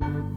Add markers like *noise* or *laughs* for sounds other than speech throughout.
thank you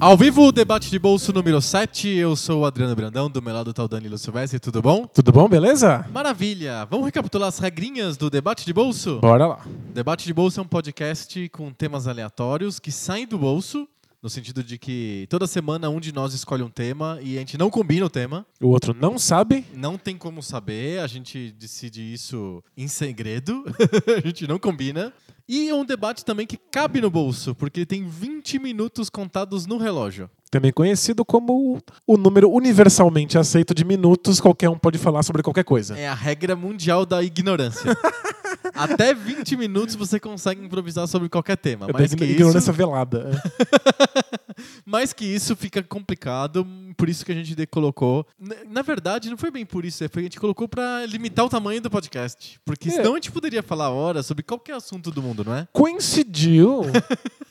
Ao vivo, o debate de bolso número 7. Eu sou o Adriano Brandão, do meu lado tá o Danilo Silvestre, tudo bom? Tudo bom, beleza? Maravilha! Vamos recapitular as regrinhas do debate de bolso? Bora lá. Debate de bolso é um podcast com temas aleatórios que saem do bolso, no sentido de que toda semana um de nós escolhe um tema e a gente não combina o tema. O outro não sabe. Não tem como saber, a gente decide isso em segredo, *laughs* a gente não combina. E é um debate também que cabe no bolso, porque ele tem 20 minutos contados no relógio. Também conhecido como o número universalmente aceito de minutos, qualquer um pode falar sobre qualquer coisa. É a regra mundial da ignorância. *laughs* Até 20 minutos você consegue improvisar sobre qualquer tema. É Mais da que, ignorância isso, velada. é. *laughs* mais que isso fica complicado, por isso que a gente colocou. Na, verdade, não foi bem por isso, foi a gente colocou pra limitar o tamanho do podcast. Porque É. senão a gente poderia falar horas sobre qualquer assunto do mundo, não é? Coincidiu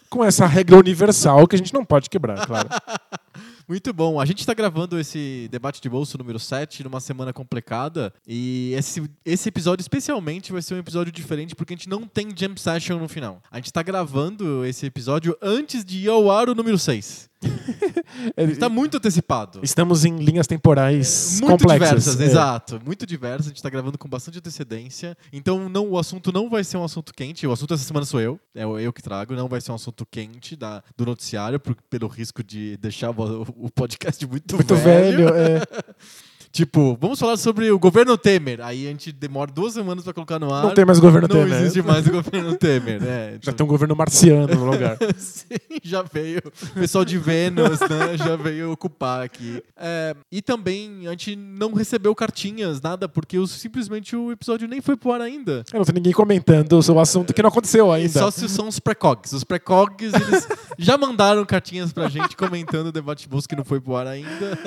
com essa regra universal que a gente não pode quebrar, claro. *laughs* Muito bom. A gente está gravando esse debate de bolso número 7 numa semana complicada. E esse, esse episódio, especialmente, vai ser um episódio diferente porque a gente não tem jam session no final. A gente está gravando esse episódio antes de ir ao ar o número 6. Está muito antecipado. Estamos em linhas temporais Muito complexas. diversas, É. exato. Muito diversas. A gente está gravando com bastante antecedência. Então não, o assunto não vai ser um assunto quente. O assunto essa semana sou eu. É eu que trago. Não vai ser um assunto quente da, do noticiário, por- pelo risco de deixar o, o podcast muito, Muito velho. é. *laughs* Tipo, vamos falar sobre o governo Temer. Aí a gente demora duas semanas pra colocar no ar. Não tem mais governo Não Temer. existe mais o governo Temer, né? *laughs* Já tem um governo marciano no lugar. *laughs* Sim, já veio. O pessoal de Vênus, né? Já veio ocupar aqui. É, e também a gente não recebeu cartinhas, nada, porque o- simplesmente o episódio nem foi pro ar ainda. É, Não tem ninguém comentando sobre o assunto que não aconteceu ainda. Só se são os precogs. Os precogs, eles *laughs* já mandaram cartinhas pra gente comentando o debate de bolsa que não foi pro ar ainda.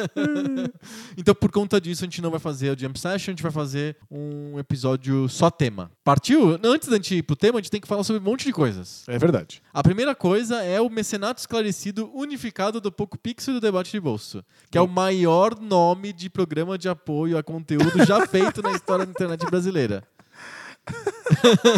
então, por conta disso, a gente não vai fazer o Jump Session, a gente vai fazer um episódio só tema. Partiu? Antes da gente ir pro tema, a gente tem que falar sobre um monte de coisas. É verdade. A primeira coisa é o mecenato esclarecido unificado do Poco Pixel e do Debate de Bolso, que é o maior nome de programa de apoio a conteúdo já *laughs* feito na história da internet brasileira. *laughs*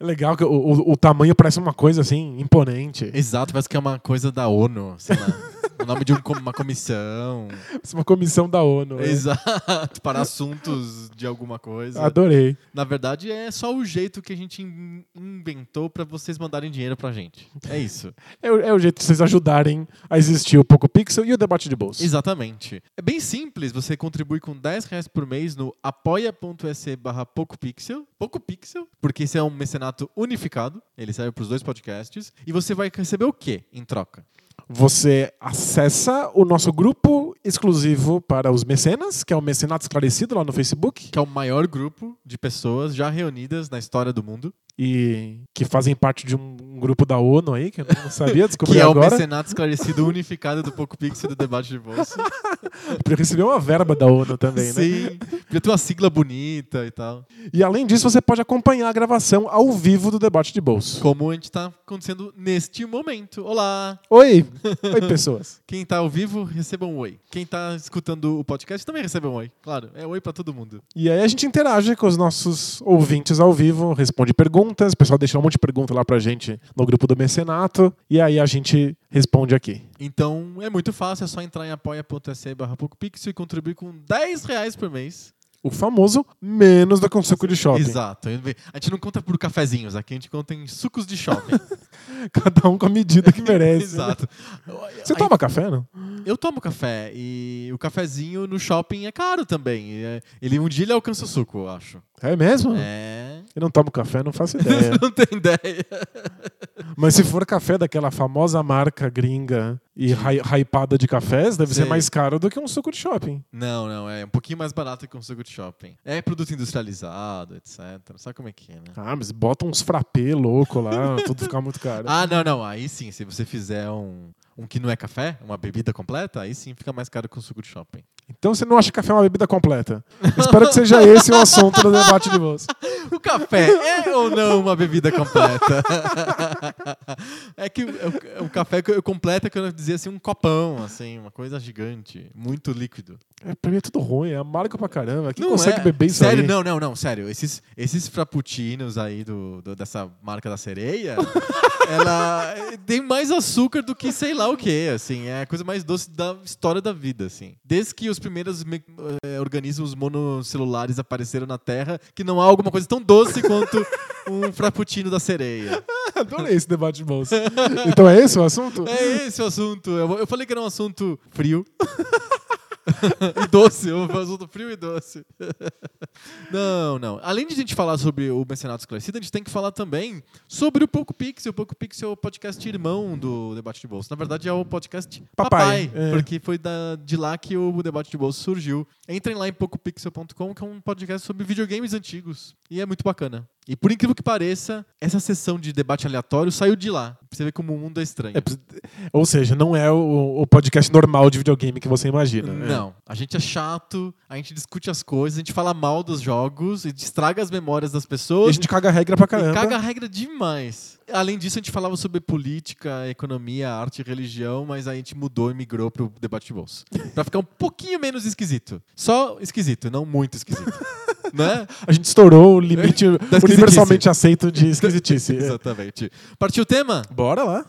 Legal que o, o- o tamanho parece uma coisa assim, imponente. Exato, parece que é uma coisa da ONU, sei lá. *laughs* o nome de um uma comissão. Parece uma comissão da ONU. é. Exato, para assuntos de alguma coisa. Adorei. Na verdade, é só o jeito que a gente in- inventou para vocês mandarem dinheiro pra gente. É isso. É, o- é o jeito de vocês ajudarem a existir o Poco Pixel e o debate de bolsa. Exatamente. É bem simples, você contribui com 10 reais por mês no apoia.se barra PocoPixel, PocoPixel, porque esse é um mecenato unificado, ele serve para os dois podcasts, e você vai receber o quê em troca? Você acessa o nosso grupo exclusivo para os mecenas, que é o Mecenato Esclarecido lá no Facebook, Que é o maior grupo de pessoas já reunidas na história do mundo, e que fazem parte de um, um grupo da ONU aí, que eu não sabia, descobri que é o agora. mecenato esclarecido unificado do PocoPixel e do debate de bolsa. *laughs* Porque recebeu uma verba da ONU também, né? Sim, podia ter uma sigla bonita e tal. E além disso, você pode acompanhar a gravação ao vivo do debate de bolso. Como a gente está acontecendo neste momento. Olá! Oi! *laughs* Oi, pessoas. Quem tá ao vivo, receba um oi. Quem tá escutando o podcast também receba um oi. Claro, é oi pra todo mundo. E aí a gente interage com os nossos ouvintes ao vivo, responde perguntas, o pessoal deixa um monte de pergunta lá pra gente no grupo do Mecenato, e aí a gente responde aqui. Então é muito fácil, é só entrar em apoia.se barra e contribuir com 10 reais por mês. O famoso menos do que um suco de shopping. Exato. A gente não conta por cafezinhos, aqui a gente conta em sucos de shopping. *laughs* Cada um com a medida que *laughs* merece. Exato. Você Aí- toma café, não? Eu tomo café e o cafezinho no shopping é caro também. É- Ele um dia ele alcança o suco, eu acho. É mesmo? É. Eu não tomo café, não faço *laughs* ideia. não tem ideia. Mas se for café daquela famosa marca gringa e hy- hypada de cafés, deve Sei. ser mais caro do que um suco de shopping. Não, não, é um pouquinho mais barato que um suco de shopping. É produto industrializado, etc. Sabe como é que é, né? Ah, mas bota uns frappé louco lá, *laughs* tudo ficar muito caro. Ah, não, não. Aí sim, se você fizer um, um que não é café, uma bebida completa, aí sim fica mais caro que um suco de shopping. Então você não acha café uma bebida completa. Espero que seja esse o assunto do debate de bolsa. *laughs* O café é ou não uma bebida completa? é que o, o café completa que eu dizia assim um copão, assim, uma coisa gigante, muito líquido. É, pra mim é tudo ruim, é amargo pra caramba. Quem Não consegue é. beber isso sério, aí? não, não, não, sério. Esses, esses frappuccinos aí do, do- dessa marca da sereia, *laughs* ela tem mais açúcar do que sei lá o que, assim. É a coisa mais doce da história da vida, assim. Desde que os primeiros me- eh, organismos monocelulares apareceram na Terra, que não há alguma coisa tão doce quanto um frappuccino da sereia. *laughs* Adorei esse debate de bolsa. então é esse o assunto? É esse o assunto. Eu, eu falei que era um assunto frio. *laughs* e *laughs* doce, um assunto frio e doce. *laughs* não, não. Além de a gente falar sobre o Mecenato Esclarecido, a gente tem que falar também sobre o Poco Pixel. O Poco Pixel é o podcast irmão do Debate de Bolsa. Na verdade, é o podcast Papai, Papai, é. porque foi da- de lá que o Debate de Bolsa surgiu. Entrem lá em pocopixel.com, que é um podcast sobre videogames antigos. E é muito bacana. E por incrível que pareça, essa sessão de debate aleatório saiu de lá. Pra você ver como o mundo é estranho. É, ou seja, não é o, o podcast normal de videogame que você imagina. né? Não, a gente é chato, a gente discute as coisas, a gente fala mal dos jogos, a gente estraga as memórias das E pessoas. a gente caga regra pra e caramba. caga a regra demais. Além disso, a gente falava sobre política, economia, arte e religião, mas aí a gente mudou e migrou pro debate de bolsa. pra ficar um pouquinho menos esquisito. Só esquisito, não muito esquisito. *laughs* né? *laughs* A gente estourou o limite *laughs* universalmente aceito de *laughs* esquisitice. Exatamente. Partiu o tema? Bora lá.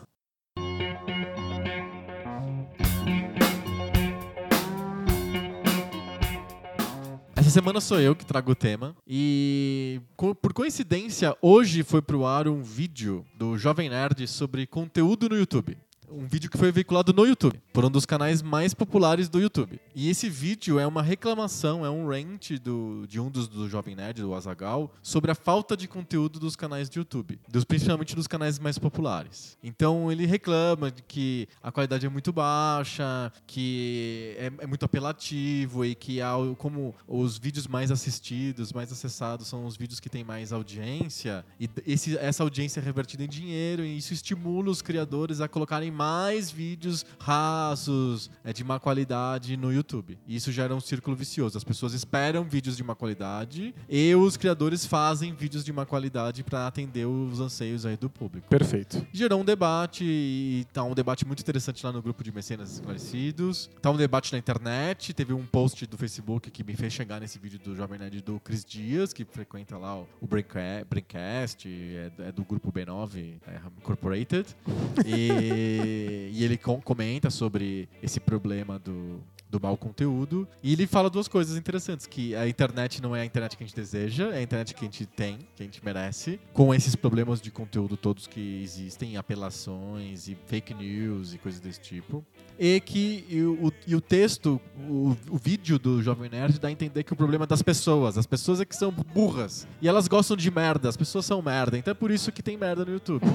Essa semana sou eu que trago o tema. E por coincidência, hoje foi pro ar um vídeo do Jovem Nerd sobre conteúdo no YouTube. Um vídeo que foi veiculado no YouTube, por um dos canais mais populares do YouTube. E esse vídeo é uma reclamação, é um rant do, de um dos do Jovem Nerd, do Azagal, sobre a falta de conteúdo dos canais de YouTube, dos, principalmente dos canais mais populares. Então ele reclama de que a qualidade é muito baixa, que é, é muito apelativo e que há como os vídeos mais assistidos, mais acessados são os vídeos que têm mais audiência e esse, essa audiência é revertida em dinheiro e isso estimula os criadores a colocarem mais vídeos rasos, é, de má qualidade no YouTube. E isso gera um círculo vicioso. As pessoas esperam vídeos de má qualidade e os criadores fazem vídeos de má qualidade para atender os anseios aí do público Perfeito. gerou um debate e tá um debate muito interessante lá no grupo de mecenas esclarecidos. Tá um debate na internet, teve um post do Facebook que me fez chegar nesse vídeo do Jovem Nerd do Cris Dias, que frequenta lá o Braincast é, é do grupo B9 é, Incorporated. E, e ele com- comenta sobre esse problema do, do mau conteúdo. E ele fala duas coisas interessantes: que a internet não é a internet que a gente deseja, é a internet que a gente tem, que a gente merece, com esses problemas de conteúdo todos que existem, apelações e fake news e coisas desse tipo. E que e o, e o texto, o, o vídeo do Jovem Nerd dá a entender que o problema é das pessoas. As pessoas é que são burras. E elas gostam de merda, as pessoas são merda. Então é por isso que tem merda no YouTube. *laughs*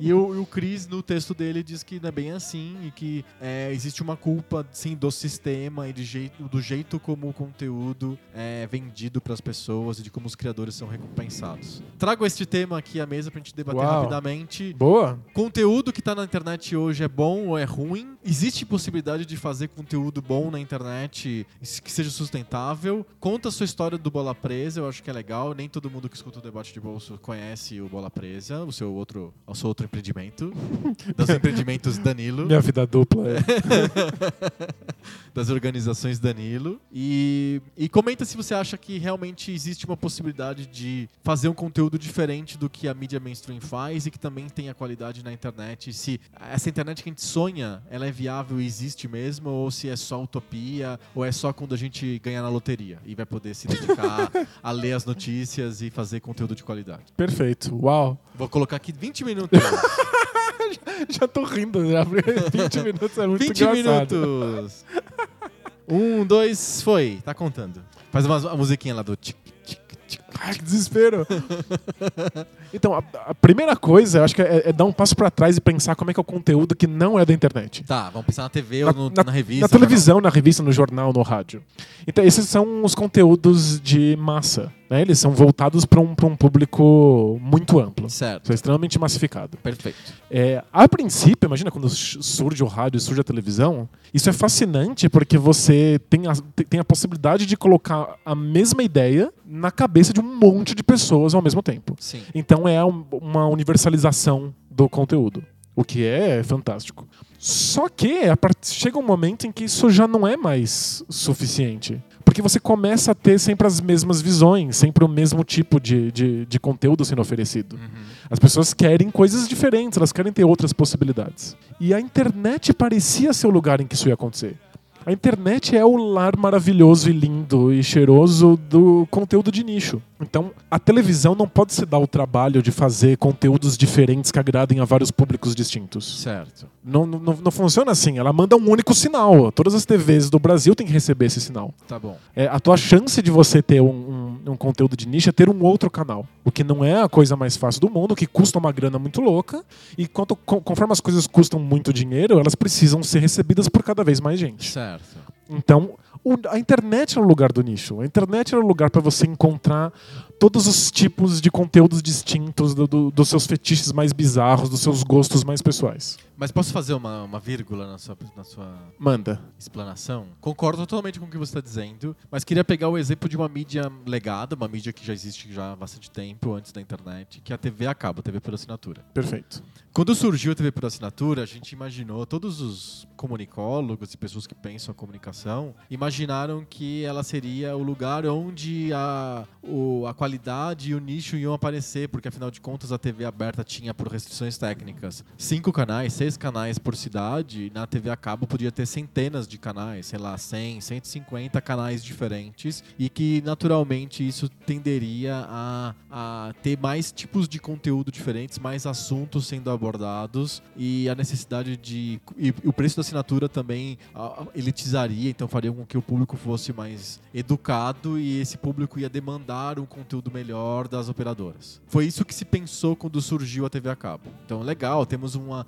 E o, o Chris, no texto dele, diz que não é bem assim e que é, existe uma culpa, sim, do sistema e de jeito, do jeito como o conteúdo é vendido para as pessoas e de como os criadores são recompensados. Trago este tema aqui à mesa pra gente debater Uau. rapidamente. Boa. Conteúdo que tá na internet hoje é bom ou é ruim? Existe possibilidade de fazer conteúdo bom na internet que seja sustentável? Conta a sua história do Bola Presa, eu acho que é legal. Nem todo mundo que escuta o debate de bolso conhece o Bola Presa, o seu outro, o seu outro empreendimento. *laughs* dos empreendimentos Danilo Minha vida dupla. é. *laughs* das organizações Danilo. E, e comenta se você acha que realmente existe uma possibilidade de fazer um conteúdo diferente do que a mídia mainstream faz e que também tenha qualidade na internet. Se essa internet que a gente sonha, ela é viável e existe mesmo, ou se é só utopia, ou é só quando a gente ganhar na loteria e vai poder se dedicar a ler as notícias e fazer conteúdo de qualidade. Perfeito. Uau. Vou colocar aqui 20 minutos. *laughs* *laughs* Já tô rindo. Já. *laughs* 20 *laughs* minutos é muito 20 engraçado. minutos. Um, dois, foi. Tá contando. Faz uma, musiquinha lá do tic, tic, tic. Ai, que desespero. *laughs* então, a, a primeira coisa, eu acho que é, é dar um passo pra trás e pensar como é que é o conteúdo que não é da internet. Tá, vamos pensar na TV ou no- na, revista. Na televisão, na revista, no jornal, no rádio. Então, esses são os conteúdos de massa. Né? Eles são voltados para um, pra um público muito amplo. Certo, São extremamente massificado. perfeito. É, a princípio, imagina quando surge o rádio, surge a televisão, isso é fascinante porque você tem a, te- tem a possibilidade de colocar a mesma ideia na cabeça de um monte de pessoas ao mesmo tempo. Sim. Então é um- uma universalização do conteúdo, o que é fantástico. Só que chega um momento em que isso já não é mais suficiente. Porque você começa a ter sempre as mesmas visões, sempre o mesmo tipo de, de, de conteúdo sendo oferecido. Uhum. As pessoas querem coisas diferentes, elas querem ter outras possibilidades. E a internet parecia ser o lugar em que isso ia acontecer. A internet é o lar maravilhoso e lindo e cheiroso do conteúdo de nicho. Então, a televisão não pode se dar o trabalho de fazer conteúdos diferentes que agradem a vários públicos distintos. Certo. Não, não, não funciona assim. Ela manda um único sinal. Todas as TVs do Brasil têm que receber esse sinal. Tá bom. É, a tua chance de você ter um, um- um conteúdo de nicho é ter um outro canal. O que não é a coisa mais fácil do mundo, que custa uma grana muito louca. E quanto, co- conforme as coisas custam muito dinheiro, elas precisam ser recebidas por cada vez mais gente. Certo. Então, a internet é o lugar do nicho. A internet é o lugar para você encontrar todos os tipos de conteúdos distintos do- do- dos seus fetiches mais bizarros, dos seus gostos mais pessoais. Mas posso fazer uma, uma vírgula na sua, na sua Manda. explanação? Concordo totalmente com o que você está dizendo, mas queria pegar o exemplo de uma mídia legada, uma mídia que já existe já há bastante tempo, antes da internet, que é a TV a cabo, a TV por assinatura. Perfeito. Quando surgiu a TV por assinatura, a gente imaginou, todos os comunicólogos e pessoas que pensam a comunicação, imaginaram que ela seria o lugar onde a, o- a qualidade e o nicho iam aparecer, porque afinal de contas a TV aberta tinha, por restrições técnicas, cinco canais, seis canais por cidade, na TV a cabo podia ter centenas de canais, sei lá, 100, 150 canais diferentes, e que naturalmente isso tenderia a, a ter mais tipos de conteúdo diferentes, mais assuntos sendo abordados e a necessidade de. E o preço da assinatura também elitizaria, então faria com que o público fosse mais educado e esse público ia demandar um conteúdo melhor das operadoras. Foi isso que se pensou quando surgiu a TV a cabo. Então, legal, temos uma,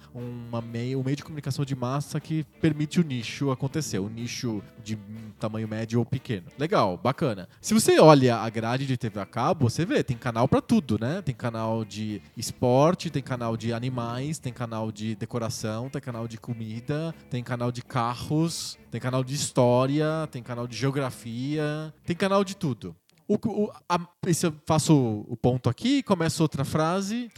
uma meio, um meio de comunicação de massa que permite o nicho acontecer, o nicho de tamanho médio ou pequeno. Legal, bacana. Se você olha a grade de TV a cabo, você vê, tem canal pra tudo, né? Tem canal de esporte, tem canal de animais, tem canal de decoração, tem canal de comida, tem canal de carros, tem canal de história, tem canal de geografia, tem canal de tudo. O, o, a, eu faço o ponto aqui, começo outra frase.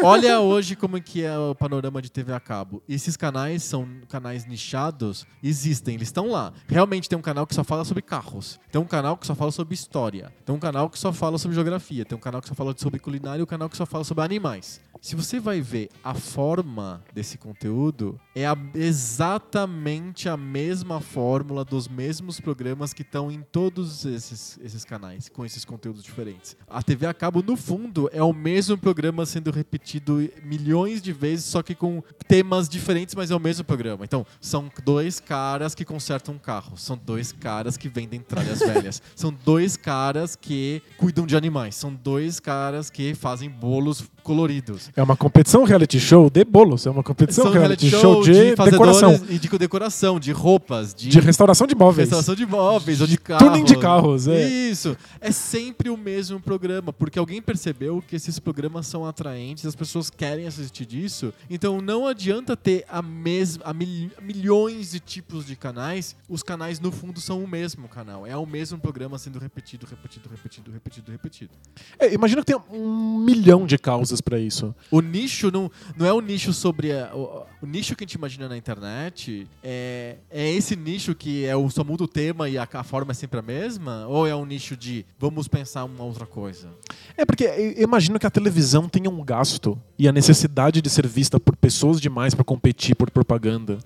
Olha hoje como que é o panorama de TV a cabo. Esses canais são canais nichados, existem, eles estão lá. Realmente tem um canal que só fala sobre carros. Tem um canal que só fala sobre história. Tem um canal que só fala sobre geografia. Tem um canal que só fala sobre culinária e um canal que só fala sobre animais. Se você vai ver a forma desse conteúdo, é a- exatamente a mesma fórmula dos mesmos programas que estão em todos esses, esses canais, com esses conteúdos diferentes. A TV a cabo, no fundo, é o mesmo programa sendo repetido milhões de vezes, só que com temas diferentes, mas é o mesmo programa. Então, são dois caras que consertam um carro, são dois caras que vendem tralhas velhas, *laughs* são dois caras que cuidam de animais, são dois caras que fazem bolos coloridos. É uma competição reality show de bolos. É uma competição São reality, show, de, fazedores decoração. E de decoração, de roupas, de, De restauração de móveis. restauração de móveis ou de carros. Tuning de carros, é. Isso. É sempre o mesmo programa, porque alguém percebeu que esses programas são atraentes, as pessoas querem assistir disso. Então não adianta ter a mesma a mil- milhões de tipos de canais, os canais no fundo são o mesmo canal. É o mesmo programa sendo repetido, repetido, repetido, repetido, repetido. É, imagina que tem um milhão de causas pra isso. O nicho não, não é o nicho sobre. a- o, o nicho que a gente imagina na internet é, é esse nicho que é o, só muda o tema e a, a forma é sempre a mesma? Ou é um nicho de vamos pensar uma outra coisa? É porque eu imagino que a televisão tenha um gasto e a necessidade de ser vista por pessoas demais pra competir por propaganda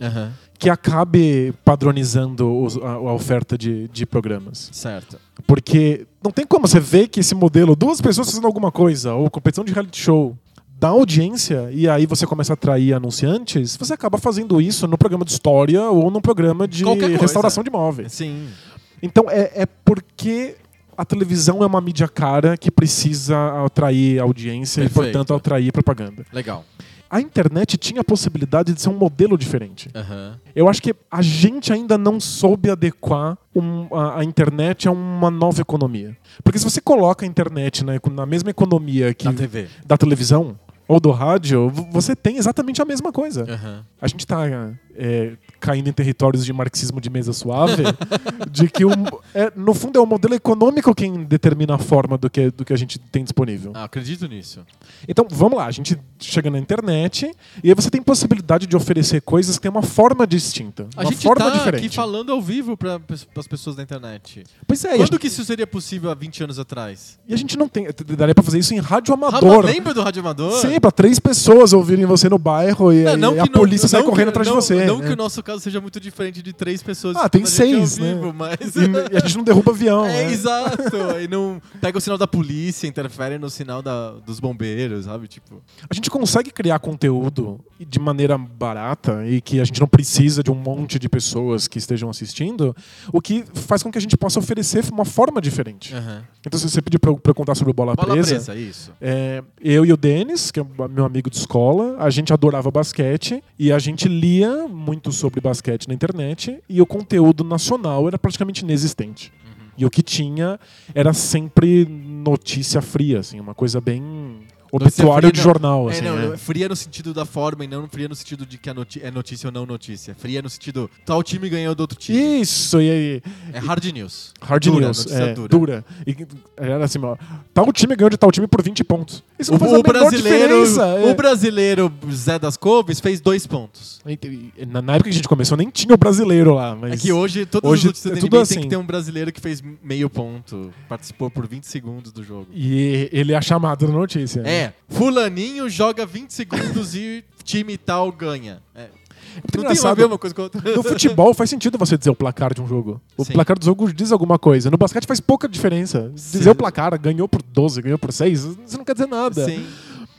que acabe padronizando os- a, a oferta de, de programas. Certo. Porque não tem como você ver que esse modelo, duas pessoas fazendo alguma coisa, ou competição de reality show, dá audiência e aí você começa a atrair anunciantes, você acaba fazendo isso no programa de história ou no programa de restauração de móveis. Sim. Então é, é porque a televisão é uma mídia cara que precisa atrair audiência Perfeito. e, portanto, atrair propaganda. Legal. A internet tinha a possibilidade de ser um modelo diferente. Aham. Eu acho que a gente ainda não soube adequar um- a, a internet a uma nova economia. Porque se você coloca a internet na, eco- na mesma economia que Na TV. da televisão ou do rádio, você tem exatamente a mesma coisa. Aham. A gente está caindo em territórios de marxismo de mesa suave, de que o- é, no fundo é o modelo econômico quem determina a forma do que, do que a gente tem disponível. Ah, acredito nisso. Então, vamos lá, a gente chega na internet e aí você tem possibilidade de oferecer coisas que têm uma forma distinta, A uma gente forma tá diferente. aqui falando ao vivo para as pessoas da internet. Pois é, Quando gente, que isso seria possível há 20 anos atrás? e a gente não tem, daria pra fazer isso em rádio amador. lembra do Rádio Amador? Sim, pra três pessoas ouvirem você no bairro e, É, não e a que não- polícia sai não correndo atrás não- de você. Não né? que o nosso caso seja muito diferente de três pessoas. Ah, tem seis, né? vivo, Mas... E, e a gente não derruba avião. *laughs* É, né? exato. E não pega o sinal da polícia, interfere no sinal da- dos bombeiros, sabe? Tipo. A gente consegue criar conteúdo de maneira barata e que a gente não precisa de um monte de pessoas que estejam assistindo, o que faz com que a gente possa oferecer uma forma diferente. aham. Então, se você pedir pra eu contar sobre o Bola, Bola Presa, presa, isso. é, eu e o Denis, que é meu amigo de escola, a gente adorava basquete e a gente lia muito sobre basquete na internet e o conteúdo nacional era praticamente inexistente. Uhum. E o que tinha era sempre notícia fria, assim, uma coisa bem obituário de jornal, É, assim. não, né? fria no sentido da forma e não fria no sentido de que é notícia ou não notícia. Fria no sentido, tal time ganhou do outro time. Isso, e aí, É hard news. hard Dura, news, é, dura. dura. E era assim, ó, tal time ganhou de tal time por 20 pontos. Isso O, não faz o brasileiro, é. o brasileiro Zé das Couves fez dois pontos. Na, na época que a gente começou, nem tinha o brasileiro lá. Mas É que hoje, todas hoje as notícias é da NBA tem assim. que ter um brasileiro que fez meio ponto, participou por 20 segundos do jogo. E ele é a chamada da notícia. É, fulaninho joga 20 segundos e time tal ganha. É. Não tem a engraçado. ver uma coisa com outra. No futebol faz sentido você dizer o placar de um jogo. O Sim. placar do jogo diz alguma coisa. No basquete faz pouca diferença. Dizer Sim. o placar, ganhou por 12, ganhou por 6, isso não quer dizer nada. Sim.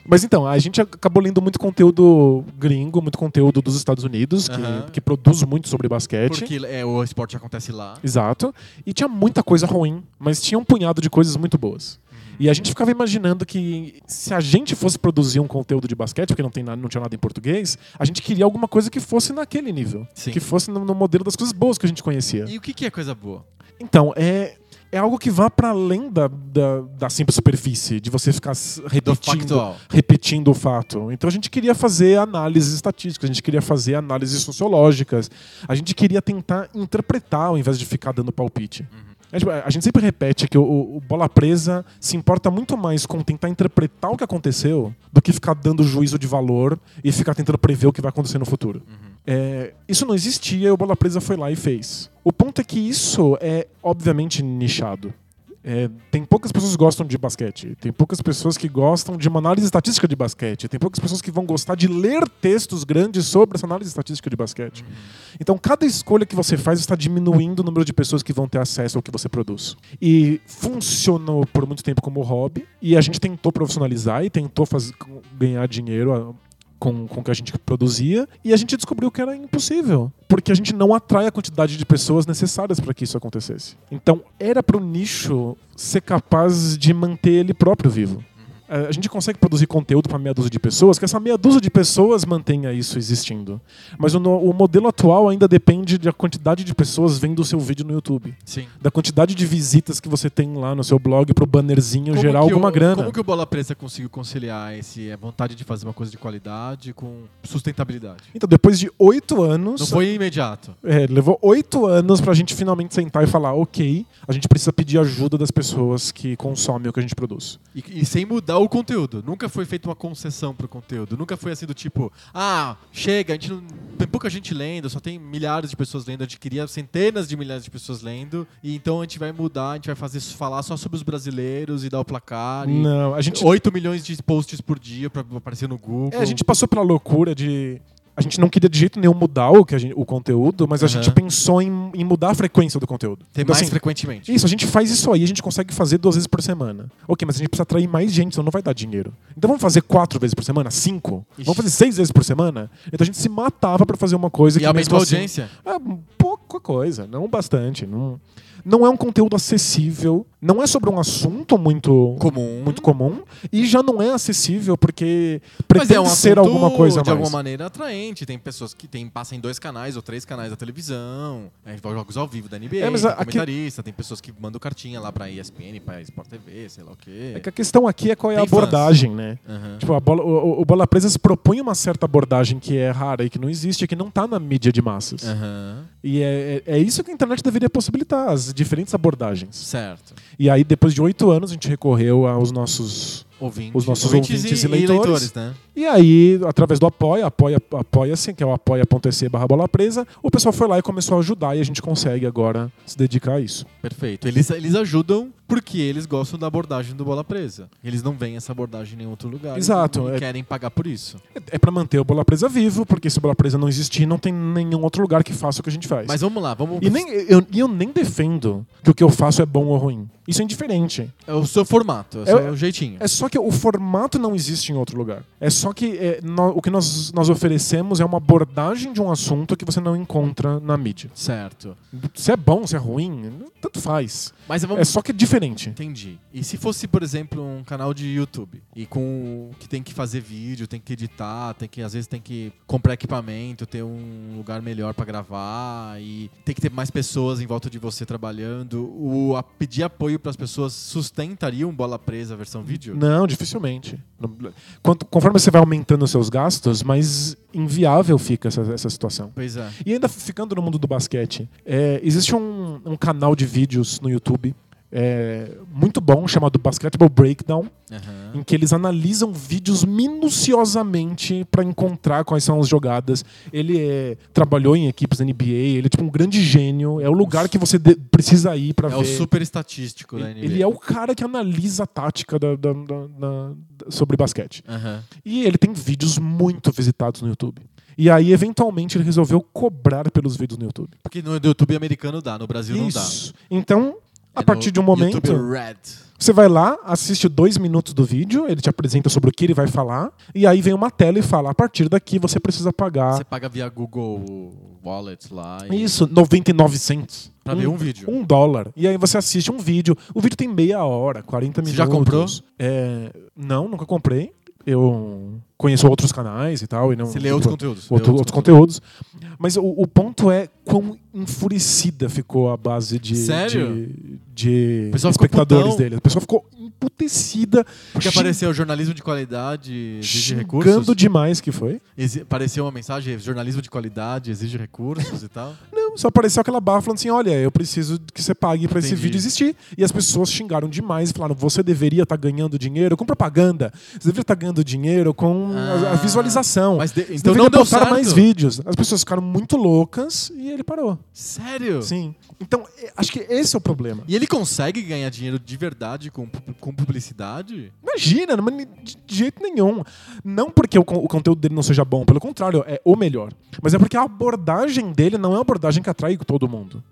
Mas então, a gente acabou lendo muito conteúdo gringo, muito conteúdo dos Estados Unidos, que, que produz muito sobre basquete. Porque é, o esporte acontece lá. Exato. E tinha muita coisa ruim, mas tinha um punhado de coisas muito boas. E a gente ficava imaginando que se a gente fosse produzir um conteúdo de basquete, porque não, tem nada, não tinha nada em português, a gente queria alguma coisa que fosse naquele nível. Sim. Que fosse no, no modelo das coisas boas que a gente conhecia. E o que, que é coisa boa? Então, é, é algo que vá para além da, da, da simples superfície, de você ficar repetindo, repetindo o fato. Então a gente queria fazer análises estatísticas, a gente queria fazer análises sociológicas, a gente queria tentar interpretar ao invés de ficar dando palpite. Tipo, A gente sempre repete que o, o Bola Presa se importa muito mais com tentar interpretar o que aconteceu do que ficar dando juízo de valor e ficar tentando prever o que vai acontecer no futuro. É, isso não existia e o Bola Presa foi lá e fez. O ponto é que isso é obviamente nichado. É, tem poucas pessoas que gostam de basquete, tem poucas pessoas que gostam de uma análise estatística de basquete, tem poucas pessoas que vão gostar de ler textos grandes sobre essa análise estatística de basquete. Então, cada escolha que você faz está diminuindo o número de pessoas que vão ter acesso ao que você produz. E funcionou por muito tempo como hobby, e a gente tentou profissionalizar e tentou faz- ganhar dinheiro com, com o que a gente produzia, e a gente descobriu que era impossível, porque a gente não atrai a quantidade de pessoas necessárias para que isso acontecesse. Então, era para o nicho ser capaz de manter ele próprio vivo. A gente consegue produzir conteúdo para meia dúzia de pessoas, que essa meia dúzia de pessoas mantenha isso existindo. Mas o, o modelo atual ainda depende da quantidade de pessoas vendo o seu vídeo no YouTube. Sim. Da quantidade de visitas que você tem lá no seu blog pro bannerzinho Como gerar alguma o, grana. Como que o Bola Presa conseguiu conciliar esse a vontade de fazer uma coisa de qualidade com sustentabilidade? Então, depois de oito anos. Não foi imediato. É, levou oito anos pra gente finalmente sentar e falar, ok, a gente precisa pedir ajuda das pessoas que consomem o que a gente produz. E, e sem mudar o conteúdo. Nunca foi feita uma concessão pro conteúdo. Nunca foi assim do tipo, ah, chega, a gente não. Tem pouca gente lendo, só tem milhares de pessoas lendo. A gente queria centenas de milhares de pessoas lendo. E então a gente vai mudar, a gente vai fazer falar só sobre os brasileiros e dar o placar. Não, a gente 8 milhões de posts por dia pra aparecer no Google. É, a gente passou pela loucura de. A gente não queria de jeito nenhum mudar o, que a gente- o conteúdo, mas a Aham. gente pensou em, em mudar a frequência do conteúdo. Ter Então, mais assim, frequentemente. Isso, a gente faz isso aí, a gente consegue fazer duas vezes por semana. Ok, mas a gente precisa atrair mais gente, senão não vai dar dinheiro. Então vamos fazer quatro vezes por semana? Cinco? Ixi. Vamos fazer seis vezes por semana? Então a gente se matava pra fazer uma coisa E que aumentou mesmo a assim- audiência. É, pouca coisa, não bastante. Não, não é um conteúdo acessível, não é sobre um assunto muito Comum. muito comum e já não é acessível porque Mas pretende é um ser alguma coisa a de mais. alguma maneira atraente. Tem pessoas que tem, passam em dois canais ou três canais da televisão. É, jogos ao vivo da NBA, É, mas tem a- aqui- comentarista, tem pessoas que mandam cartinha lá pra ESPN, pra Sport TV, sei lá o quê. É que a questão aqui é qual é a Tem fãs. abordagem, né? Aham. Tipo, a bola, o, o Bola Presa se propõe uma certa abordagem que é rara e que não existe, que não tá na mídia de massas. Aham. E é, é, é isso que a internet deveria possibilitar, as diferentes abordagens. Certo. E aí, depois de oito anos, a gente recorreu aos nossos. Ouvintes, Os nossos ouvintes e leitores. né? E aí, através do Apoia, apoia, apoia-se, que é o apoia.se barra bola presa, o pessoal foi lá e começou a ajudar e a gente consegue agora se dedicar a isso. Perfeito. Eles, eles ajudam porque eles gostam da abordagem do Bola Presa. Eles não veem essa abordagem em nenhum outro lugar. Exato, E é- querem pagar por isso. É, é pra manter o Bola Presa vivo, porque se o Bola Presa não existir, não tem nenhum outro lugar que faça o que a gente faz. Mas vamos lá, vamos. E nem, eu, e eu nem defendo que o que eu faço é bom ou ruim. Isso é indiferente. É o seu formato, é o seu jeitinho. É só que o formato não existe em outro lugar. É só que é, nó- o que nós, nós oferecemos é uma abordagem de um assunto que você não encontra na mídia. Certo. Se é bom, se é ruim, tanto faz. Mas vamos. É só que é diferente. Entendi. E se fosse, por exemplo, um canal de YouTube e com que tem que fazer vídeo, tem que editar, tem que às vezes tem que comprar equipamento, ter um lugar melhor pra gravar e tem que ter mais pessoas em volta de você trabalhando, o a pedir apoio pras pessoas sustentaria um bola presa versão vídeo? Não, dificilmente. Quanto- conforme você vai aumentando os seus gastos, mais inviável fica essa, essa situação. Pois é. E ainda ficando no mundo do basquete, é, existe um, um canal de vídeos no YouTube é, muito bom chamado Basketball Breakdown, Aham. em que eles analisam vídeos minuciosamente para encontrar quais são as jogadas. Ele é, trabalhou em equipes da NBA, ele é tipo um grande gênio, é o lugar que você de- precisa ir para É ver. o super estatístico da ele, NBA. ele é o cara que analisa a tática da- da- da- sobre basquete. Aham. E ele tem vídeos muito visitados no YouTube. E aí, eventualmente, ele resolveu cobrar pelos vídeos no YouTube. Porque no YouTube americano dá, no Brasil não dá. Isso. Então, a É partir de um momento, você vai lá, assiste dois minutos do vídeo, ele te apresenta sobre o que ele vai falar, e aí vem uma tela e fala: a partir daqui você precisa pagar. Você paga via Google Wallet lá. e- Isso, 99 centos. Pra ver um vídeo. Um dólar. E aí você assiste um vídeo. O vídeo tem meia hora, 40 Você minutos. já comprou? É, não, nunca comprei. Eu conheço outros canais e tal. E não, Você lê outros conteúdos. outro- outros conteúdos. Mas o, o ponto é quão enfurecida ficou a base de, Sério? de, de espectadores dele. A pessoa ficou emputecida, Porque xing- apareceu jornalismo de qualidade, exige recursos. xingando demais que foi. Exi- Apareceu uma mensagem, jornalismo de qualidade, exige recursos e tal. *laughs* Não, só apareceu aquela barra falando assim: olha, eu preciso que você pague pra esse vídeo existir. E as pessoas xingaram demais e falaram: você deveria estar ganhando dinheiro com propaganda. Você deveria estar ganhando dinheiro com a- a, Ah, visualização. Mas de- então não deu certo. mais vídeos. As pessoas ficaram muito loucas e ele parou. Sério? Sim. Então, é, acho que esse é o problema. E ele consegue ganhar dinheiro de verdade com, com publicidade? Imagina, de jeito nenhum. Não porque o, o conteúdo dele não seja bom, pelo contrário, é o melhor. Mas é porque a abordagem dele não é uma abordagem que atrai todo mundo.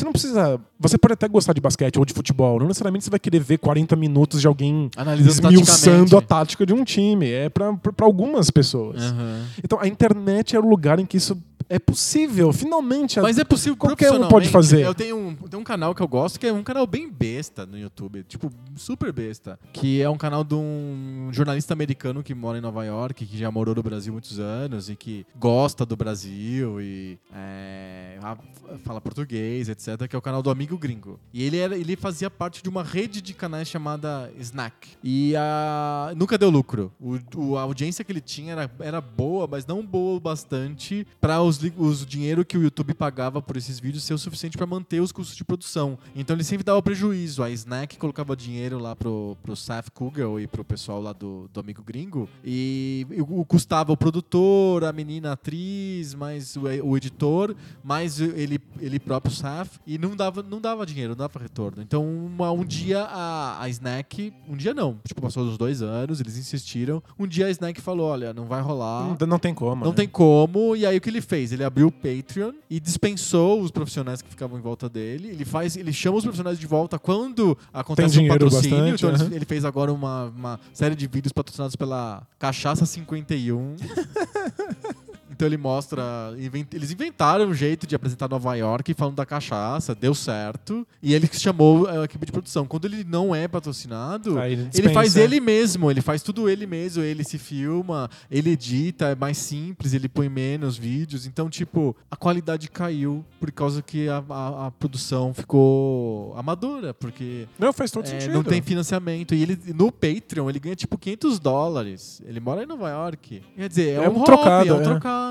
Você não precisa. Você pode até gostar de basquete ou de futebol, não necessariamente você vai querer ver 40 minutos de alguém Analisando esmiuçando a tática de um time. É pra algumas pessoas. Aham. Então a internet é o lugar em que isso é possível. Finalmente. Mas é possível Qualquer um pode fazer. Eu tenho um, tenho um canal que eu gosto que é um canal bem besta no YouTube, tipo, super besta. Que é um canal de um jornalista americano que mora em Nova York, que já morou no Brasil muitos anos e que gosta do Brasil e é, fala português, etc. Que é o canal do Amigo Gringo. E ele, era, ele fazia parte de uma rede de canais chamada Snack. E a, nunca deu lucro. O- a audiência que ele tinha era, era boa, mas não boa o bastante para os, os dinheiro que o YouTube pagava por esses vídeos ser o suficiente para manter os custos de produção. Então ele sempre dava prejuízo. A Snack colocava dinheiro lá pro, pro Seth Kugel e pro pessoal lá do, do Amigo Gringo. E, e o, custava o produtor, a menina atriz, mais o, o editor, mais ele, ele próprio, Seth. E não dava, não dava dinheiro, não dava retorno. Então uma- um dia a, a Snack, um dia não, tipo passou uns dois anos, eles insistiram. Um dia a Snack falou, olha, não vai rolar. Não, não tem como. Não né? tem como. E aí o que ele fez? Ele abriu o Patreon e dispensou os profissionais que ficavam em volta dele. Ele faz, ele chama os profissionais de volta quando acontece Tem um patrocínio. bastante, então ele fez agora uma, uma série de vídeos patrocinados pela Cachaça 51. *laughs* Então ele mostra. Eles inventaram um jeito de apresentar Nova York falando da cachaça, deu certo. E ele que chamou a equipe de produção. Quando ele não é patrocinado, ele ele faz ele mesmo, ele faz tudo ele mesmo, ele se filma, ele edita, é mais simples, ele põe menos vídeos. Então, tipo, a qualidade caiu por causa que a, a- a produção ficou amadora, porque Não, faz todo é, sentido. não tem financiamento. E ele no Patreon ele ganha tipo 500 dólares. Ele mora em Nova York. Quer dizer, é, É um, um hobby, trocado, é um é. trocado.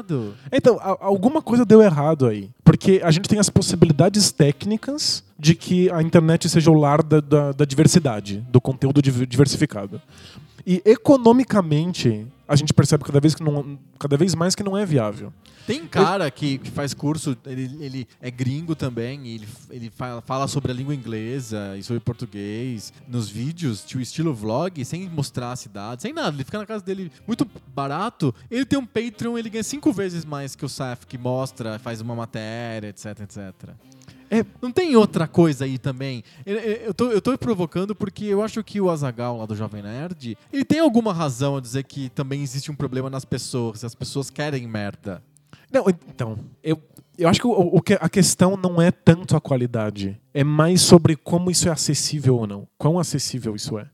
Então, a- alguma coisa deu errado aí. Porque a gente tem as possibilidades técnicas de que a internet seja o lar da, da- da diversidade, do conteúdo div- diversificado. E economicamente, a gente percebe cada vez, que não, cada vez mais que não é viável. Tem cara que, que faz curso, ele, ele é gringo também, ele, ele fala, fala sobre a língua inglesa e sobre português nos vídeos, tipo estilo vlog, sem mostrar a cidade, sem nada. Ele fica na casa dele muito barato. Ele tem um Patreon, ele ganha cinco vezes mais que o Seth, que mostra, faz uma matéria, etc, etc. É. Não tem outra coisa aí também. Eu, eu, eu tô, provocando porque eu acho que o Azagal lá do Jovem Nerd, ele tem alguma razão a dizer que também existe um problema nas pessoas, as pessoas querem merda. Não, então, eu, eu acho que, o, o que a questão não é tanto a qualidade, é mais sobre como isso é acessível ou não. Quão acessível isso é.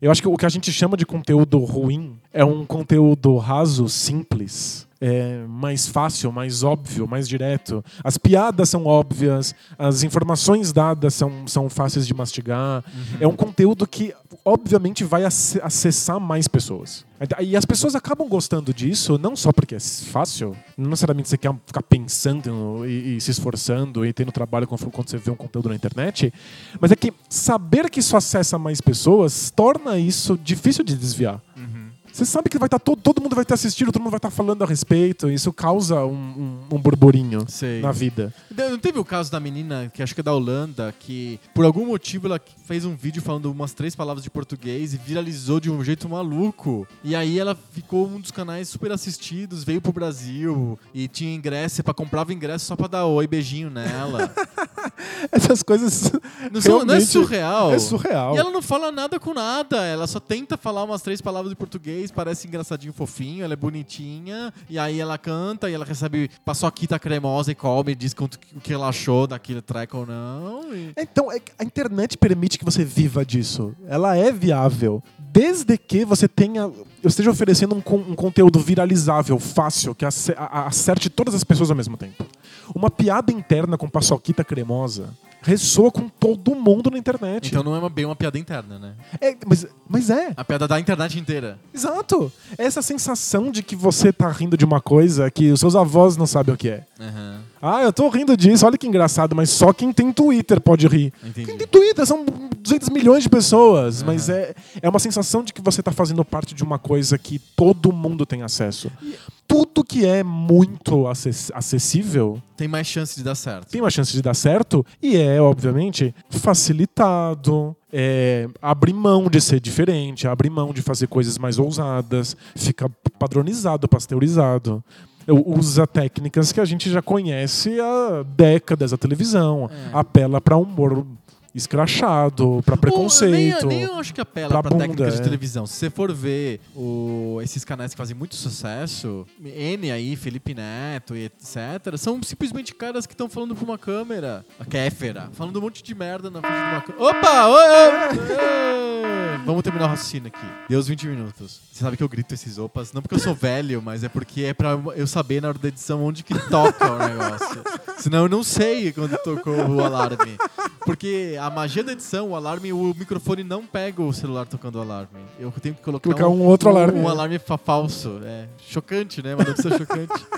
Eu acho que o que a gente chama de conteúdo ruim é um conteúdo raso, simples. É mais fácil, mais óbvio, mais direto. As piadas são óbvias, as informações dadas são, são fáceis de mastigar. É um conteúdo que, obviamente, vai ace- acessar mais pessoas. E as pessoas acabam gostando disso, não só porque é fácil, não necessariamente você quer ficar pensando e, e se esforçando e tendo trabalho quando você vê um conteúdo na internet, mas é que saber que isso acessa mais pessoas torna isso difícil de desviar. Você sabe que vai estar todo, todo mundo vai ter assistido, todo mundo vai estar falando a respeito, e isso causa um, um, um burburinho Sei. na vida. Não teve o caso da menina, que acho que é da Holanda, que por algum motivo ela fez um vídeo falando umas três palavras de português e viralizou de um jeito maluco. E aí ela ficou um dos canais super assistidos, veio pro Brasil e tinha ingresso, você comprava ingresso só pra dar oi, beijinho nela. *laughs* *laughs* Essas coisas. Não, são- não é surreal? É surreal. E ela não fala nada com nada, ela só tenta falar umas três palavras de português, parece engraçadinho, fofinho, ela é bonitinha, e aí ela canta e ela recebe paçoquita cremosa e come, diz quanto- o que ela achou daquele track ou não. e- Então, é a internet permite que você viva disso. Ela é viável. Desde que você tenha. Eu esteja oferecendo um, um conteúdo viralizável, fácil, que acerte todas as pessoas ao mesmo tempo. Uma piada interna com paçoquita cremosa ressoa com todo mundo na internet. Então não é uma- bem uma piada interna, né? É, mas, mas é. A piada da internet inteira. Exato. Essa sensação de que você tá rindo de uma coisa que os seus avós não sabem o que é. Aham, Ah, eu tô rindo disso, olha que engraçado, mas só quem tem Twitter pode rir. entendi. Quem tem Twitter são 200 milhões de pessoas, mas Aham. é, é uma sensação de que você tá fazendo parte de uma coisa que todo mundo tem acesso. Tudo que é muito acess- acessível Tem mais chance de dar certo. tem uma chance de dar certo e é, obviamente, facilitado. É, abre mão de ser diferente, abre mão de fazer coisas mais ousadas, fica padronizado, pasteurizado. Eu- Usa técnicas que a gente já conhece há décadas da televisão. É. Apela para humor escrachado, para preconceito. Ou, nem, acho que apela pra pra, bunda, técnicas de é. televisão. Se você for ver o- esses canais que fazem muito sucesso, N aí, Felipe Neto e etc., são simplesmente caras que estão falando pra uma câmera. A Kéfera, falando um monte de merda na frente de uma câmera. Opa! Oi, oi, oi. Vamos terminar o raciocínio aqui. Deu os 20 minutos. Você sabe que eu grito esses opas, não porque eu sou velho, mas é porque é pra eu saber na hora da edição onde que toca o negócio. Senão eu não sei quando tocou o alarme. Porque a magia da edição, o alarme, o microfone não pega o celular tocando o alarme. Eu tenho que colocar Colocar um outro alarme. Um alarme fa- falso. É chocante, né? Uma notícia chocante. *laughs*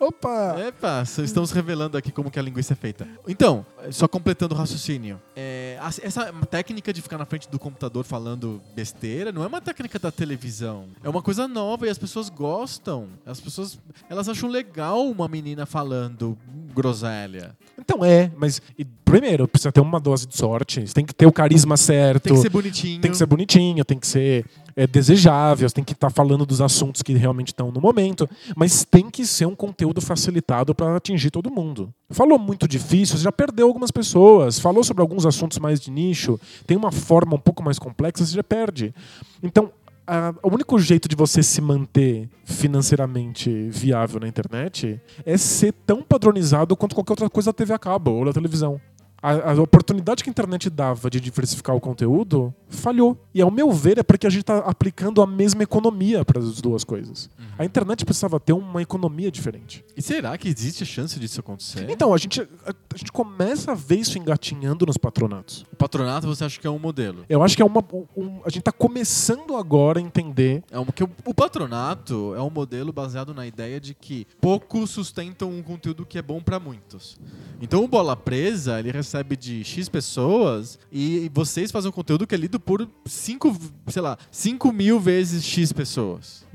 Opa! Epa, estamos revelando aqui como que a linguiça é feita. Então, só completando o raciocínio. É, essa técnica de ficar na frente do computador falando besteira não é uma técnica da televisão. É uma coisa nova e as pessoas gostam. As pessoas, elas acham legal uma menina falando groselha. Então é, mas primeiro, precisa ter uma dose de sorte, você tem que ter o carisma certo. Tem que ser bonitinho. Tem que ser bonitinho, tem que ser é, desejável, você tem que estar falando dos assuntos que realmente estão no momento, mas tem que ser um conteúdo facilitado para atingir todo mundo. Falou muito difícil, você já perdeu algumas pessoas. Falou sobre alguns assuntos mais de nicho, tem uma forma um pouco mais complexa, você já perde. Então, a- o único jeito de você se manter financeiramente viável na internet é ser tão padronizado quanto qualquer outra coisa da TV a cabo ou da televisão. A, a oportunidade que a internet dava de diversificar o conteúdo falhou. E ao meu ver é porque a gente está aplicando a mesma economia para as duas coisas. A internet precisava ter uma economia diferente. E será que existe a chance disso acontecer? Então, a gente, a, a gente começa a ver isso engatinhando nos patronatos. O patronato você acha que é um modelo? Eu acho que é uma. um- a gente está começando agora a entender. É um, que o, o patronato é um modelo baseado na ideia de que poucos sustentam um conteúdo que é bom pra muitos. Então o Bola Presa, ele recebe de X pessoas e, vocês fazem um conteúdo que é lido por 5, sei lá, 5 mil vezes X pessoas.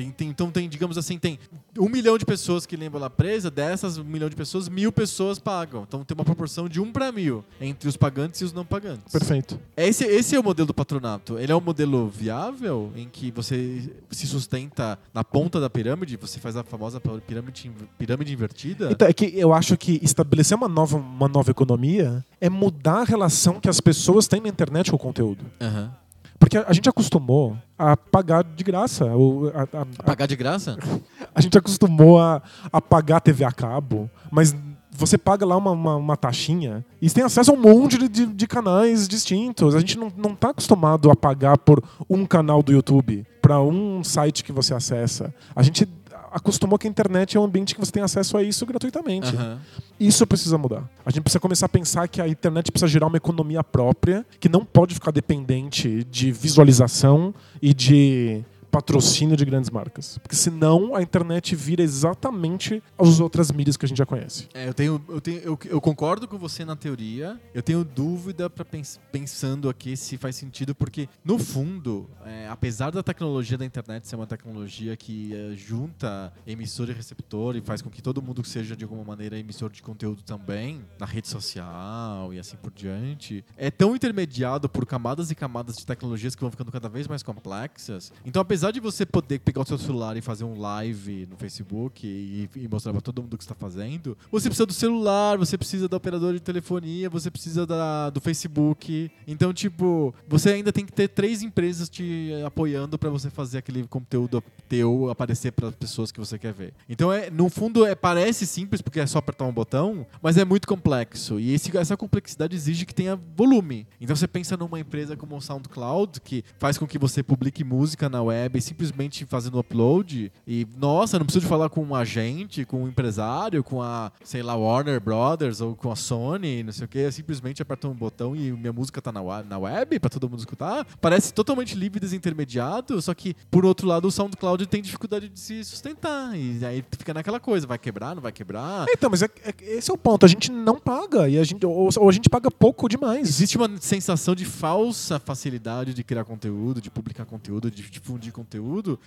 Tem- tem- então tem, digamos assim, tem um milhão de pessoas que lembram lá presa, dessas um milhão de pessoas, mil pessoas pagam. Então tem uma proporção de um pra mil entre os pagantes e os não pagantes. Perfeito. Esse, esse é o modelo do patronato. Ele é um modelo viável em que você se sustenta na ponta da pirâmide, você faz a famosa pirâmide, pirâmide invertida. Então, é que eu acho que estabelecer uma nova, uma nova economia é mudar a relação que as pessoas têm na internet com o conteúdo. Aham. Porque a, gente acostumou a pagar de graça. a, a- a- Pagar de graça? *laughs* a gente acostumou a, a pagar TV a cabo, mas você paga lá uma, uma, uma taxinha e você tem acesso a um monte de, de, de canais distintos. A gente não, não tá acostumado a pagar por um canal do YouTube para um site que você acessa. A gente acostumou que a internet é um ambiente que você tem acesso a isso gratuitamente. Aham. Isso precisa mudar. A gente precisa começar a pensar que a internet precisa gerar uma economia própria, que não pode ficar dependente de visualização e de patrocínio de grandes marcas. Porque senão a internet vira exatamente as outras mídias que a gente já conhece. É, eu tenho, eu tenho, eu, eu concordo com você na teoria. Eu tenho dúvida para pensando aqui se faz sentido, porque no fundo, é, apesar da tecnologia da internet ser uma tecnologia que é, junta emissor e receptor e faz com que todo mundo seja de alguma maneira emissor de conteúdo também na rede social e assim por diante, é tão intermediado por camadas e camadas de tecnologias que vão ficando cada vez mais complexas. Então, apesar de você poder pegar o seu celular e fazer um live no Facebook e, e mostrar para todo mundo o que está fazendo, você precisa do celular, você precisa da operadora de telefonia, você precisa da, do Facebook. Então, tipo, você ainda tem que ter três empresas te apoiando para você fazer aquele conteúdo teu aparecer para as pessoas que você quer ver. Então, é, no fundo, é, parece simples porque é só apertar um botão, mas é muito complexo. E esse- essa complexidade exige que tenha volume. Então, você pensa numa empresa como o SoundCloud, que faz com que você publique música na web simplesmente fazendo upload. E, nossa, não preciso de falar com um agente, com um empresário, com a, sei lá, Warner Brothers ou com a Sony, não sei o que. Simplesmente aperto um botão e minha música tá na, na web pra todo mundo escutar. Parece totalmente livre e desintermediado, só que, por outro lado, o SoundCloud tem dificuldade de se sustentar. E aí fica naquela coisa, vai quebrar, não vai quebrar? Então, mas é- é- esse é o ponto. A gente não paga e a gente, ou, ou a gente paga pouco demais. Existe uma sensação de falsa facilidade de criar conteúdo, de publicar conteúdo, de difundir conteúdo,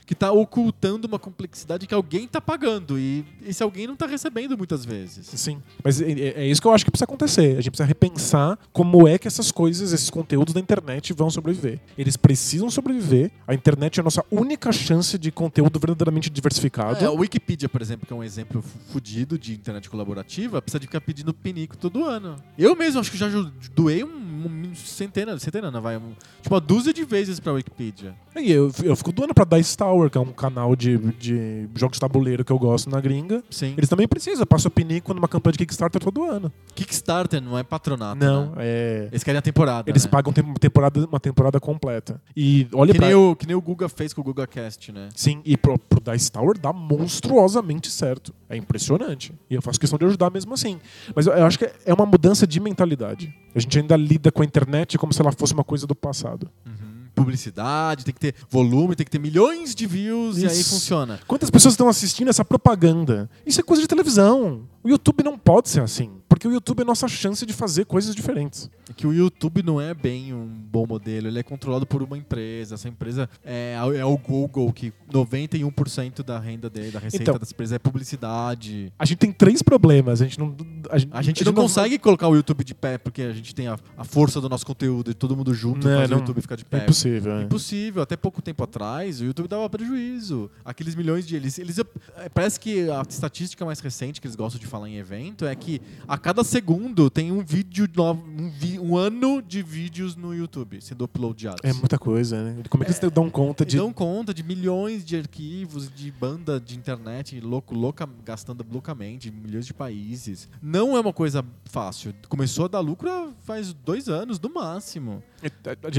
que tá ocultando uma complexidade que alguém tá pagando. E esse alguém não tá recebendo muitas vezes. Sim. Mas é, é- é isso que eu acho que precisa acontecer. A gente precisa repensar como é que essas coisas, esses conteúdos da internet vão sobreviver. Eles precisam sobreviver. A internet é a nossa única chance de conteúdo verdadeiramente diversificado. É, o Wikipedia, por exemplo, que é um exemplo fudido de internet colaborativa, precisa de ficar pedindo pinico todo ano. Eu mesmo acho que já doei um, um centena, centena não, vai, tipo uma dúzia de vezes pra Wikipedia. E eu, eu fico doando pra Dice Tower, que é um canal de, de jogos de tabuleiro que eu gosto na gringa. Sim. Eles também precisam. Passa o pinico numa campanha de Kickstarter todo ano. Kickstarter não é patronato. não, né? é. Eles querem a temporada. Eles né? pagam uma temporada, uma temporada completa. E olha Que pra. nem, o, que nem o Guga fez com o Guga Cast, né? Sim, e pro, pro Dice Tower dá monstruosamente certo. É impressionante. E eu faço questão de ajudar mesmo assim. Mas eu, acho que é uma mudança de mentalidade. A gente ainda lida com a internet como se ela fosse uma coisa do passado. Uhum. Publicidade, tem que ter volume, tem que ter milhões de views e aí Isso. funciona. Quantas pessoas estão assistindo essa propaganda? Isso é coisa de televisão. O YouTube não pode ser assim. Porque o YouTube é nossa chance de fazer coisas diferentes. É que o YouTube não é bem um bom modelo, ele é controlado por uma empresa. Essa empresa é, é o Google, que 91% da renda dele, da receita Então. dessa empresa é publicidade. A gente tem três problemas. A gente não. A gente, A gente não consegue colocar o YouTube de pé porque a gente tem a, a força do nosso conteúdo e todo mundo junto Não, faz não. o YouTube ficar de É pé. impossível. é. Impossível. Até pouco tempo atrás, o YouTube dava prejuízo. Aqueles milhões de. Eles, eles, é, parece que a estatística mais recente que eles gostam de falar em evento é que a cada segundo tem um vídeo novo, um, vi- um ano de vídeos no YouTube sendo uploadados. É muita coisa, né? Como é que eles dão conta de. Dão conta de milhões de arquivos, de banda de internet louco, louca, gastando loucamente, milhões de países. Não é uma coisa fácil. Começou a dar lucro faz dois anos, no máximo.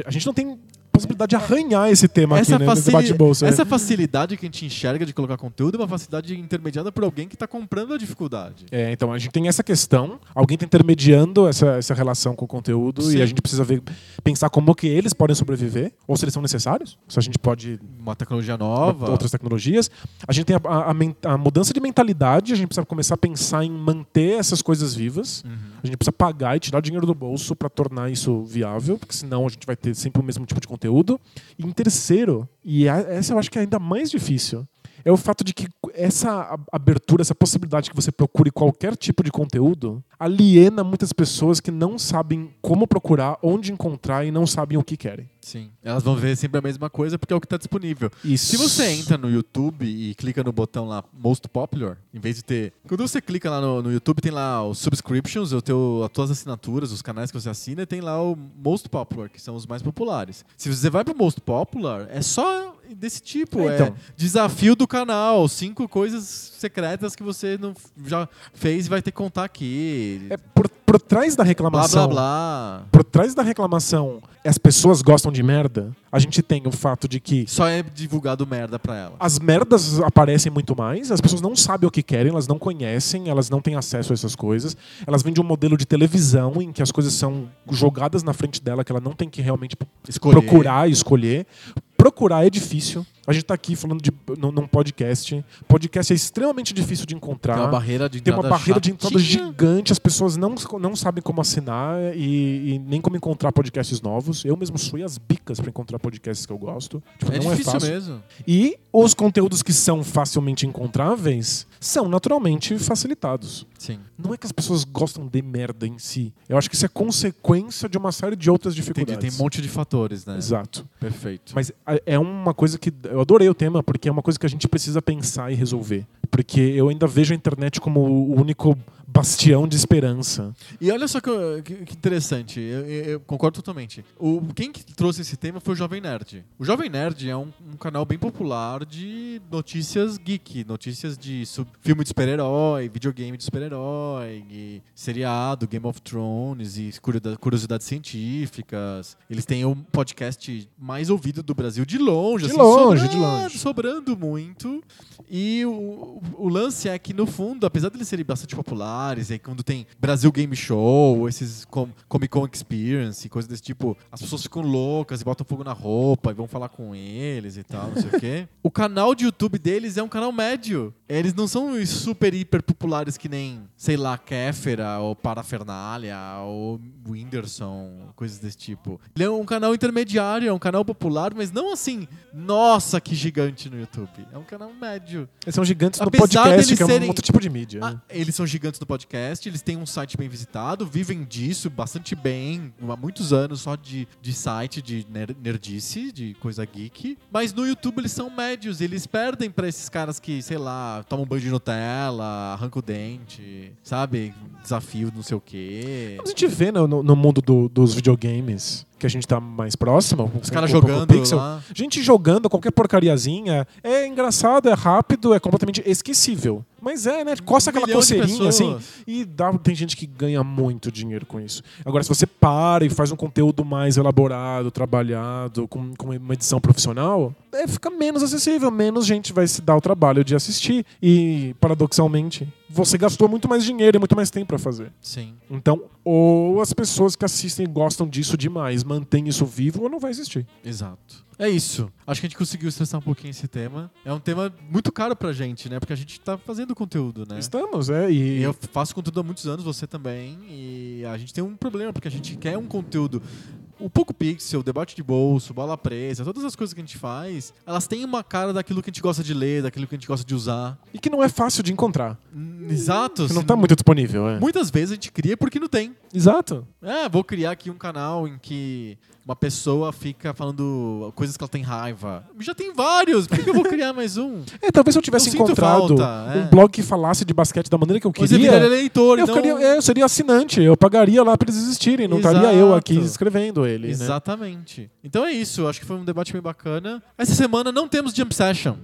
A gente não tem possibilidade de arranhar esse tema Essa, aqui, né? Debate de bolsa. essa facilidade que a gente enxerga de colocar conteúdo é uma facilidade intermediada por alguém que está comprando a dificuldade. É, então a gente tem essa questão, alguém está intermediando essa, essa relação com o conteúdo Sim. e a gente precisa ver, pensar como que eles podem sobreviver, ou se eles são necessários, se a gente pode Uma tecnologia nova. outras tecnologias. A gente tem a, a- a a mudança de mentalidade, a gente precisa começar a pensar em manter essas coisas vivas. Uhum. A gente precisa pagar e tirar dinheiro do bolso para tornar isso viável, porque senão a gente vai ter sempre o mesmo tipo de conteúdo. E em terceiro, e essa eu acho que é ainda mais difícil, é o fato de que essa abertura, essa possibilidade que você procure qualquer tipo de conteúdo, aliena muitas pessoas que não sabem como procurar, onde encontrar e não sabem o que querem. Sim. Elas vão ver sempre a mesma coisa porque é o que está disponível. Isso. Se você entra no YouTube e clica no botão lá Most Popular, em vez de ter. Quando você clica lá no, no YouTube, tem lá os subscriptions, o teu, as tuas assinaturas, os canais que você assina, e tem lá o Most Popular, que são os mais populares. Se você vai pro Most Popular, é só desse tipo. É, É, então. desafio do canal, cinco coisas secretas que você não já fez e vai ter que contar aqui. É, por, por trás da blá reclamação. blá blá. Por trás da reclamação, as pessoas gostam de merda, a gente tem o fato de que Só é divulgado merda pra ela. as merdas aparecem muito mais, as pessoas não sabem o que querem, elas não conhecem, elas não têm acesso a essas coisas. Elas vêm de um modelo de televisão em que as coisas são jogadas na frente dela, que ela não tem que realmente Escolher. procurar e escolher. Procurar é difícil. A gente tá aqui falando de num, num podcast. Podcast é extremamente difícil de encontrar. Tem uma barreira de entrada uma barreira de entrada gigante, as pessoas não, não sabem como assinar e, e nem como encontrar podcasts novos. Eu mesmo sou as bicas para encontrar podcasts que eu gosto. Tipo, É não difícil é mesmo. E os conteúdos que são facilmente encontráveis são naturalmente facilitados. Sim. Não é que as pessoas gostam de merda em si. Eu acho que isso é consequência de uma série de outras Entendi. dificuldades. Tem um monte de fatores, né? Exato. Perfeito. Mas a- é uma coisa que. Eu adorei o tema, porque é uma coisa que a gente precisa pensar e resolver. Porque eu ainda vejo a internet como o único bastião de esperança. E olha só que, que- que interessante, eu, eu- concordo totalmente. O, quem que trouxe esse tema foi o Jovem Nerd. O Jovem Nerd é um, um canal bem popular de notícias geek, notícias de sub- filme de super-herói, videogame de super-herói, seriado, Game of Thrones e curiosidades, científicas. Eles têm o podcast mais ouvido do Brasil de longe, De assim, longe, de sobrando- longe. sobrando muito. E o, o lance é que, no fundo, apesar de eles serem bastante populares, e aí quando tem Brasil Game Show, esses com, Comic Con Experience, coisas desse tipo, as pessoas ficam loucas e botam fogo na roupa e vão falar com eles e tal, não sei o quê. *laughs* O canal de YouTube deles é um canal médio. Eles não são super hiper populares que nem, sei lá, Kéfera ou Parafernália ou Whindersson, coisas desse tipo. Ele é um canal intermediário, é um canal popular, mas não assim, nossa, que gigante no YouTube. É um canal médio. Eles são gigantes no podcast, que é um serem- outro tipo de mídia. Ah, eles são gigantes no podcast, eles têm um site bem visitado, vivem disso bastante bem, há muitos anos só de, de site, de ner- nerdice, de coisa geek. Mas no YouTube eles são médios, eles perdem pra esses caras que, sei lá, tomam banho de Nutella, arrancam o dente, sabe? Desafio não sei o quê. A gente vê no, no- no mundo do- dos videogames que a gente tá mais próximo. Os caras jogando Pixel, lá. Gente jogando qualquer porcariazinha é engraçado, é rápido, é completamente esquecível. Mas é, né? Coça aquela milhão de coceirinha assim e dá, tem gente que ganha muito dinheiro com isso. Agora, se você para e faz um conteúdo mais elaborado, trabalhado, com, com uma edição profissional, é, fica menos acessível, menos gente vai se dar o trabalho de assistir. E, paradoxalmente, você gastou muito mais dinheiro e muito mais tempo para fazer. Sim. Então, ou as pessoas que assistem gostam disso demais, mantêm isso vivo, ou não vai existir. Exato. É isso. Acho que a gente conseguiu estressar um pouquinho esse tema. É um tema muito caro pra gente, né? Porque a gente tá fazendo conteúdo, né? Estamos, é. E E, eu faço conteúdo há muitos anos, você também. E a gente tem um problema, porque a gente quer um conteúdo. O Poco Pixel, Debate de Bolso, Bola Presa, todas as coisas que a gente faz, elas têm uma cara daquilo que a gente gosta de ler, daquilo que a gente gosta de usar. e que não é fácil de encontrar. Exato. Que não se- tá muito disponível, é. Muitas vezes a gente cria porque não tem. Exato. É, vou criar aqui um canal em que uma pessoa fica falando coisas que ela tem raiva. Já tem vários, por que eu vou criar mais um? É, talvez eu tivesse Eu encontrado falta, é. um blog que falasse de basquete da maneira que eu Você queria, viraria leitor, eu, então... ficaria, é, eu seria assinante, eu pagaria lá pra eles existirem, não estaria eu aqui Exato. escrevendo ele. Né? Exatamente. Então é isso, acho que foi um debate bem bacana. Essa semana não temos Jump Session.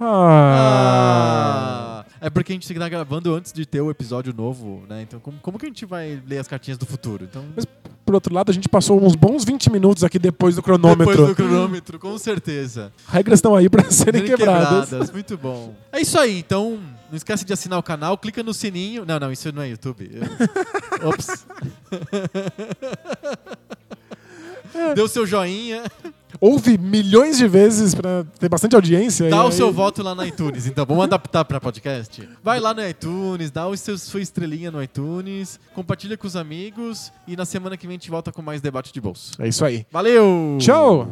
Ah. Ah, é porque a gente está gravando antes de ter o episódio novo, né? Então como, como que a gente vai ler as cartinhas do futuro? Então, Mas, Por outro lado, a gente passou uns bons 20 minutos aqui depois do cronômetro. depois do cronômetro, com certeza. Regras estão aí pra *laughs* serem Serem quebradas. Muito bom. É isso aí, então não esquece de assinar o canal, clica no sininho. Não, não, isso não é YouTube. *laughs* Ops. *laughs* *laughs* Dê o seu joinha, Ouve milhões de vezes pra ter bastante audiência. dá o aí- seu voto lá no iTunes. Então, vamos adaptar para podcast? Vai lá no iTunes, dá o seu, sua estrelinha no iTunes, compartilha com os amigos e na semana que vem a gente volta com mais debate de bolso. É isso aí. Valeu! Tchau!